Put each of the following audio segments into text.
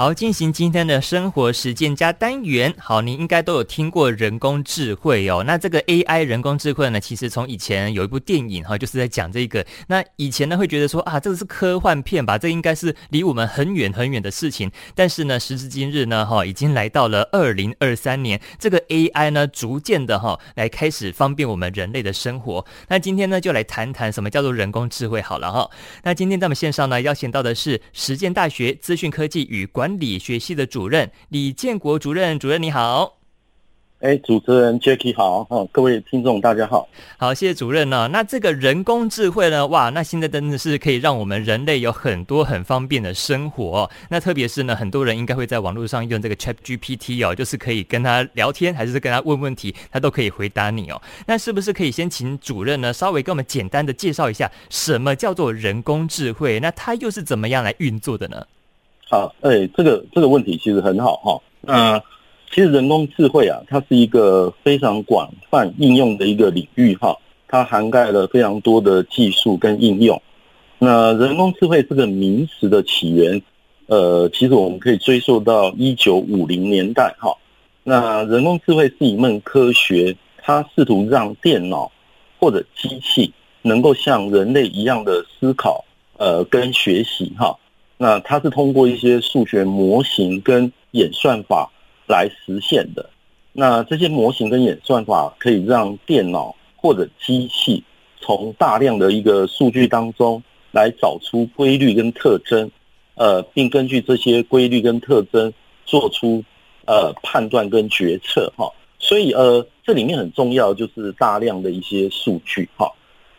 好，进行今天的生活实践加单元。好，你应该都有听过人工智慧哦。那这个 AI 人工智慧呢，其实从以前有一部电影哈，就是在讲这个。那以前呢，会觉得说啊，这个是科幻片吧，这应该是离我们很远很远的事情。但是呢，时至今日呢，哈，已经来到了二零二三年，这个 AI 呢，逐渐的哈，来开始方便我们人类的生活。那今天呢，就来谈谈什么叫做人工智慧好了哈。那今天在我们线上呢，邀请到的是实践大学资讯科技与管理学系的主任李建国主任，主任你好。哎，主持人 Jacky 好，哈，各位听众大家好，好，谢谢主任呢。那这个人工智慧呢，哇，那现在真的是可以让我们人类有很多很方便的生活。那特别是呢，很多人应该会在网络上用这个 ChatGPT 哦，就是可以跟他聊天，还是跟他问问题，他都可以回答你哦。那是不是可以先请主任呢，稍微跟我们简单的介绍一下，什么叫做人工智慧？那它又是怎么样来运作的呢？好，哎，这个这个问题其实很好哈。那其实人工智慧啊，它是一个非常广泛应用的一个领域哈。它涵盖了非常多的技术跟应用。那人工智慧这个名词的起源，呃，其实我们可以追溯到一九五零年代哈。那人工智慧是一门科学，它试图让电脑或者机器能够像人类一样的思考，呃，跟学习哈。那它是通过一些数学模型跟演算法来实现的。那这些模型跟演算法可以让电脑或者机器从大量的一个数据当中来找出规律跟特征，呃，并根据这些规律跟特征做出呃判断跟决策哈。所以呃，这里面很重要就是大量的一些数据哈。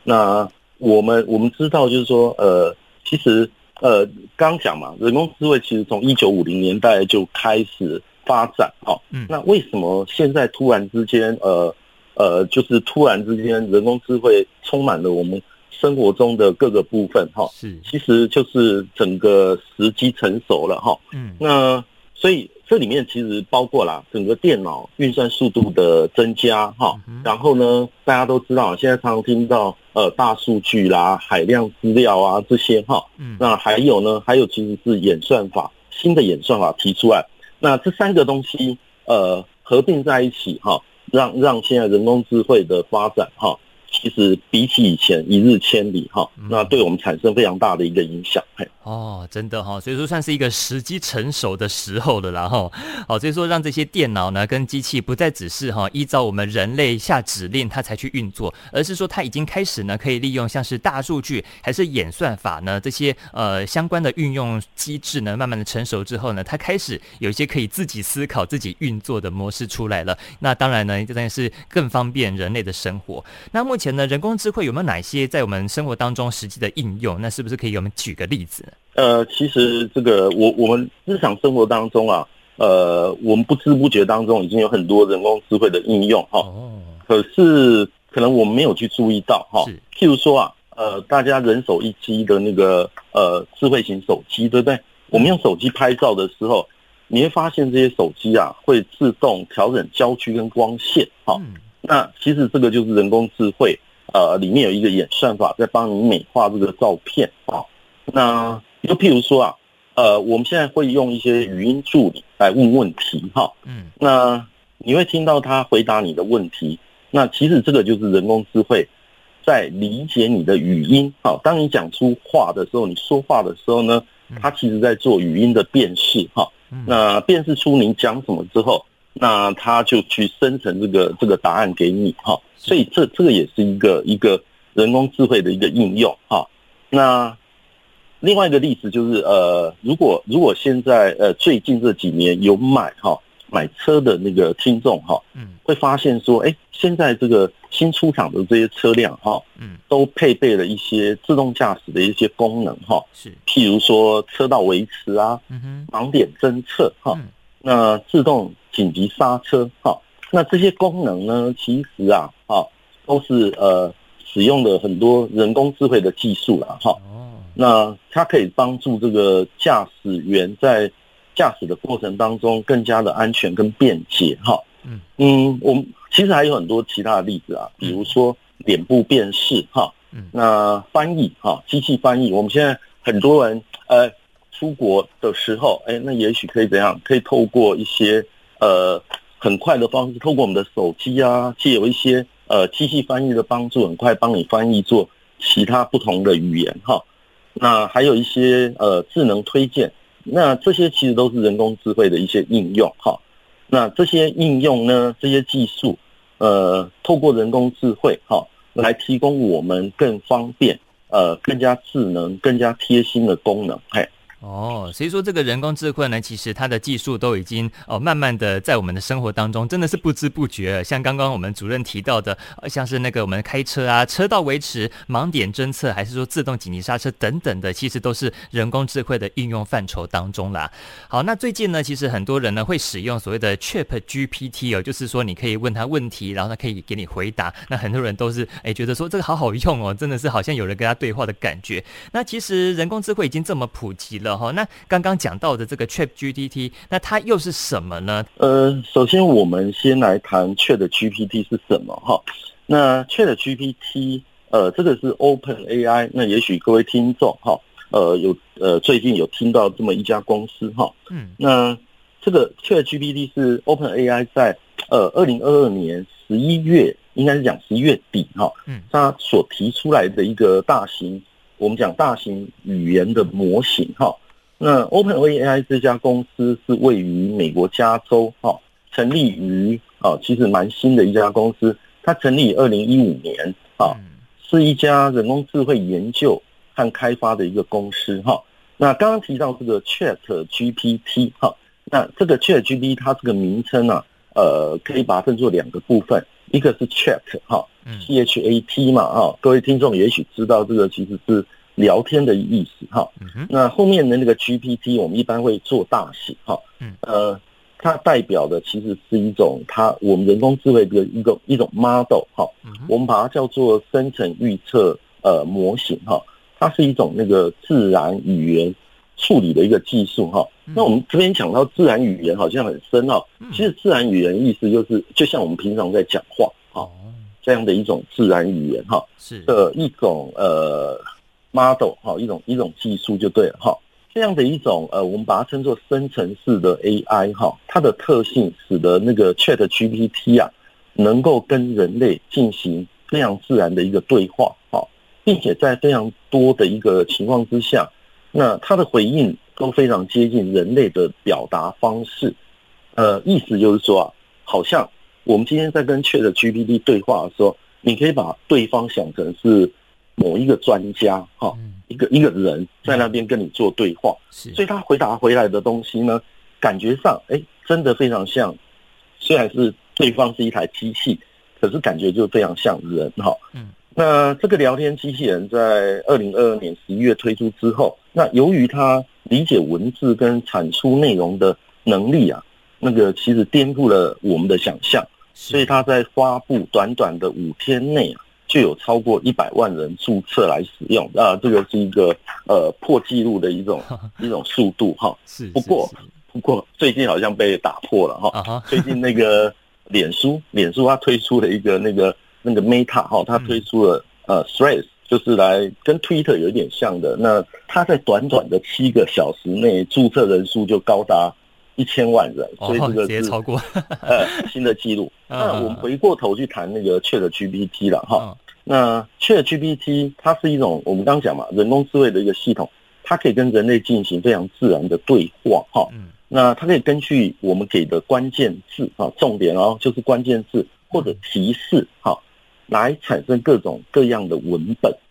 那我们我们知道就是说呃，其实。呃，刚讲嘛，人工智慧其实从一九五零年代就开始发展，哈，嗯，那为什么现在突然之间，呃，呃，就是突然之间，人工智慧充满了我们生活中的各个部分，哈，是，其实就是整个时机成熟了，哈，嗯，那所以。这里面其实包括了整个电脑运算速度的增加，哈，然后呢，大家都知道，现在常常听到呃大数据啦、海量资料啊这些，哈，嗯，那还有呢，还有其实是演算法，新的演算法提出来，那这三个东西呃合并在一起，哈，让让现在人工智慧的发展，哈。其实比起以前一日千里哈，那对我们产生非常大的一个影响。哦，真的哈，所以说算是一个时机成熟的时候了啦哈。好，所以说让这些电脑呢跟机器不再只是哈依照我们人类下指令它才去运作，而是说它已经开始呢可以利用像是大数据还是演算法呢这些呃相关的运用机制呢，慢慢的成熟之后呢，它开始有一些可以自己思考、自己运作的模式出来了。那当然呢，这当然是更方便人类的生活。那目。前呢，人工智慧有没有哪些在我们生活当中实际的应用？那是不是可以给我们举个例子？呃，其实这个我我们日常生活当中啊，呃，我们不知不觉当中已经有很多人工智慧的应用哈。哦。可是可能我们没有去注意到哈。是。譬如说啊，呃，大家人手一机的那个呃智慧型手机，对不对？我们用手机拍照的时候，你会发现这些手机啊会自动调整焦距跟光线哈。嗯那其实这个就是人工智慧，呃，里面有一个演算法在帮你美化这个照片啊。那就譬如说啊，呃，我们现在会用一些语音助理来问问题哈。嗯。那你会听到他回答你的问题。那其实这个就是人工智慧在理解你的语音。好，当你讲出话的时候，你说话的时候呢，它其实在做语音的辨识哈。那辨识出你讲什么之后。那它就去生成这个这个答案给你哈，所以这这个也是一个一个人工智慧的一个应用哈。那另外一个例子就是呃，如果如果现在呃最近这几年有买哈买车的那个听众哈，嗯，会发现说，哎，现在这个新出厂的这些车辆哈，嗯，都配备了一些自动驾驶的一些功能哈，是，譬如说车道维持啊，嗯哼，盲点侦测哈，那自动。紧急刹车，哈，那这些功能呢，其实啊，哈，都是呃使用了很多人工智慧的技术了，哈。那它可以帮助这个驾驶员在驾驶的过程当中更加的安全跟便捷，哈。嗯嗯，我们其实还有很多其他的例子啊，比如说脸部辨识，哈，那翻译，哈，机器翻译，我们现在很多人呃。出国的时候，哎，那也许可以怎样？可以透过一些呃很快的方式，透过我们的手机啊，借由一些呃机器翻译的帮助，很快帮你翻译做其他不同的语言哈。那还有一些呃智能推荐，那这些其实都是人工智慧的一些应用哈。那这些应用呢，这些技术，呃，透过人工智慧哈，来提供我们更方便。呃，更加智能、更加贴心的功能，嘿。哦，所以说这个人工智慧呢，其实它的技术都已经哦，慢慢的在我们的生活当中，真的是不知不觉。像刚刚我们主任提到的，像是那个我们开车啊，车道维持、盲点侦测，还是说自动紧急刹车等等的，其实都是人工智慧的应用范畴当中啦。好，那最近呢，其实很多人呢会使用所谓的 Chat GPT 哦，就是说你可以问他问题，然后他可以给你回答。那很多人都是哎觉得说这个好好用哦，真的是好像有人跟他对话的感觉。那其实人工智慧已经这么普及了。好，那刚刚讲到的这个 ChatGPT，那它又是什么呢？呃，首先我们先来谈 ChatGPT 是什么哈。那 ChatGPT，呃，这个是 OpenAI。那也许各位听众哈，呃，有呃最近有听到这么一家公司哈。嗯。那这个 ChatGPT 是 OpenAI 在呃二零二二年十一月，应该是讲十一月底哈。嗯。它所提出来的一个大型。我们讲大型语言的模型哈，那 OpenAI 这家公司是位于美国加州哈，成立于啊，其实蛮新的一家公司，它成立于二零一五年啊，是一家人工智慧研究和开发的一个公司哈。那刚刚提到这个 ChatGPT 哈，那这个 ChatGPT 它这个名称呢，呃，可以把它分作两个部分，一个是 Chat 哈。C H A T 嘛，哈，各位听众也许知道这个其实是聊天的意思，哈。那后面的那个 G P T，我们一般会做大写，哈。呃，它代表的其实是一种它我们人工智慧的一个一种 model，哈。我们把它叫做生成预测呃模型，哈。它是一种那个自然语言处理的一个技术，哈。那我们这边讲到自然语言好像很深奥，其实自然语言意思就是就像我们平常在讲话，哈。这样的一种自然语言哈，是的一种呃 model 哈，一种一种技术就对了哈。这样的一种呃，我们把它称作生成式的 AI 哈，它的特性使得那个 ChatGPT 啊，能够跟人类进行非常自然的一个对话哈，并且在非常多的一个情况之下，那它的回应都非常接近人类的表达方式。呃，意思就是说啊，好像。我们今天在跟 ChatGPT 对话的时候，你可以把对方想成是某一个专家哈，一个一个人在那边跟你做对话，所以他回答回来的东西呢，感觉上哎，真的非常像，虽然是对方是一台机器，可是感觉就非常像人哈。嗯，那这个聊天机器人在二零二二年十一月推出之后，那由于它理解文字跟产出内容的能力啊。那个其实颠覆了我们的想象，所以它在发布短短的五天内啊，就有超过一百万人注册来使用啊，这个是一个呃破纪录的一种 一种速度哈。是，不过不过最近好像被打破了哈。最近那个 脸书，脸书它推出了一个那个那个 Meta 哈，它推出了呃 Threads，就是来跟 Twitter 有点像的。那它在短短的七个小时内注册人数就高达。一千万人，所以这个是超过 呃新的记录。那我们回过头去谈那个 ChatGPT 了哈。那 ChatGPT 它是一种我们刚刚讲嘛，人工智慧的一个系统，它可以跟人类进行非常自然的对话哈。那它可以根据我们给的关键字啊，重点哦就是关键字或者提示哈，来产生各种各样的文本哈。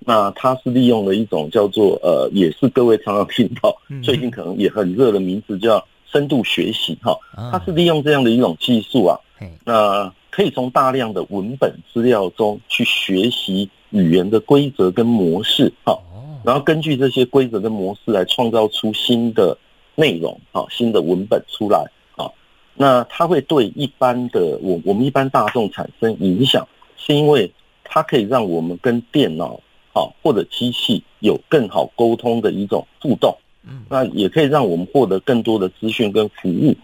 那它是利用了一种叫做呃，也是各位常常听到，最近可能也很热的名字叫。深度学习哈，它是利用这样的一种技术啊，那可以从大量的文本资料中去学习语言的规则跟模式哈，然后根据这些规则跟模式来创造出新的内容哈，新的文本出来啊，那它会对一般的我我们一般大众产生影响，是因为它可以让我们跟电脑啊或者机器有更好沟通的一种互动。那也可以让我们获得更多的资讯跟服务，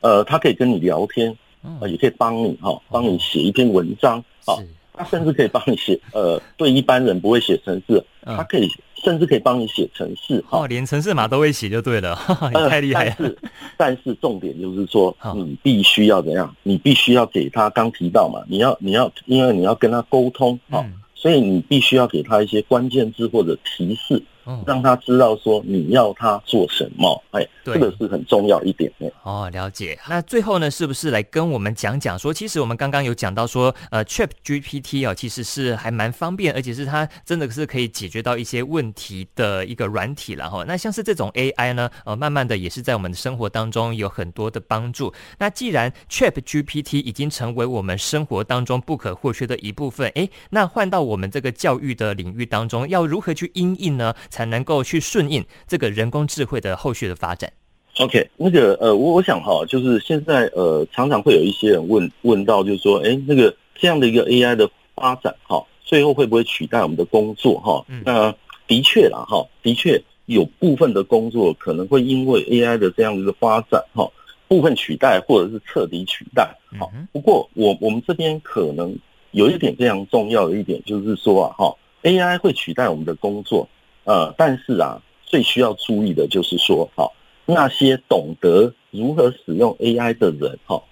呃，他可以跟你聊天，呃，也可以帮你哈，帮你写一篇文章啊，他甚至可以帮你写，呃，对一般人不会写程式，他可以甚至可以帮你写程式。哦，连程式码都会写就对了，你太厉害了。呃、但是，但是重点就是说，你必须要怎样？你必须要给他刚提到嘛，你要你要，因为你要跟他沟通，好、嗯，所以你必须要给他一些关键字或者提示。让他知道说你要他做什么，哎，这个是很重要一点的。哦，了解。那最后呢，是不是来跟我们讲讲说，其实我们刚刚有讲到说，呃，ChatGPT 啊，其实是还蛮方便，而且是它真的是可以解决到一些问题的一个软体了哈。那像是这种 AI 呢，呃，慢慢的也是在我们的生活当中有很多的帮助。那既然 ChatGPT 已经成为我们生活当中不可或缺的一部分，哎，那换到我们这个教育的领域当中，要如何去应应呢？才能够去顺应这个人工智慧的后续的发展。OK，那个呃，我我想哈，就是现在呃，常常会有一些人问问到，就是说，哎，那个这样的一个 AI 的发展哈，最后会不会取代我们的工作哈？那的确啦哈，的确有部分的工作可能会因为 AI 的这样的一个发展哈，部分取代或者是彻底取代。好，不过我我们这边可能有一点非常重要的一点，就是说啊哈，AI 会取代我们的工作。呃，但是啊，最需要注意的就是说，哈、哦，那些懂得如何使用 AI 的人，哈、哦，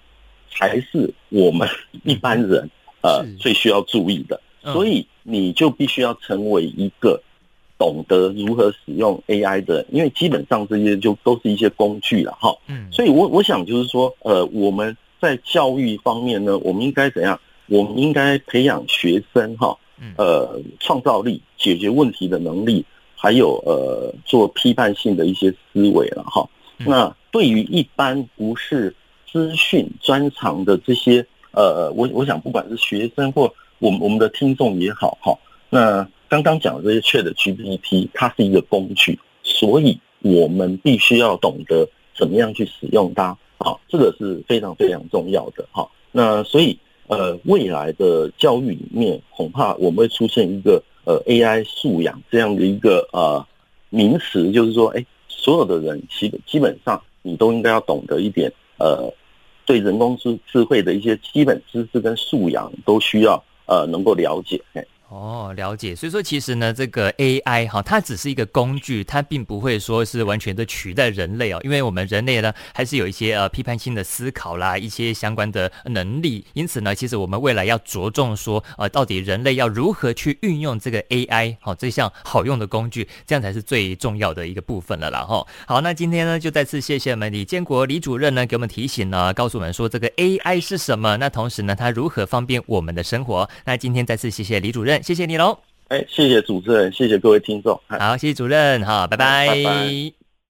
才是我们一般人呃最需要注意的。所以你就必须要成为一个懂得如何使用 AI 的人，因为基本上这些就都是一些工具了，哈、哦。嗯。所以我我想就是说，呃，我们在教育方面呢，我们应该怎样？我们应该培养学生，哈、哦，呃，创造力、解决问题的能力。还有呃，做批判性的一些思维了哈。那对于一般不是资讯专长的这些呃，我我想不管是学生或我们我们的听众也好哈。那刚刚讲的这些 ChatGPT，它是一个工具，所以我们必须要懂得怎么样去使用它啊，这个是非常非常重要的哈。那所以呃，未来的教育里面，恐怕我们会出现一个。呃，AI 素养这样的一个呃名词，就是说，哎，所有的人基基本上你都应该要懂得一点，呃，对人工智智慧的一些基本知识跟素养都需要呃能够了解。哦，了解。所以说，其实呢，这个 AI 哈，它只是一个工具，它并不会说是完全的取代人类哦。因为我们人类呢，还是有一些呃批判性的思考啦，一些相关的能力。因此呢，其实我们未来要着重说，呃，到底人类要如何去运用这个 AI 好，这项好用的工具，这样才是最重要的一个部分了啦。哈，好，那今天呢，就再次谢谢我们李建国李主任呢，给我们提醒呢，告诉我们说这个 AI 是什么，那同时呢，它如何方便我们的生活。那今天再次谢谢李主任任。谢谢你喽！哎，谢谢主持人，谢谢各位听众。好，谢谢主任，好，拜拜。拜拜。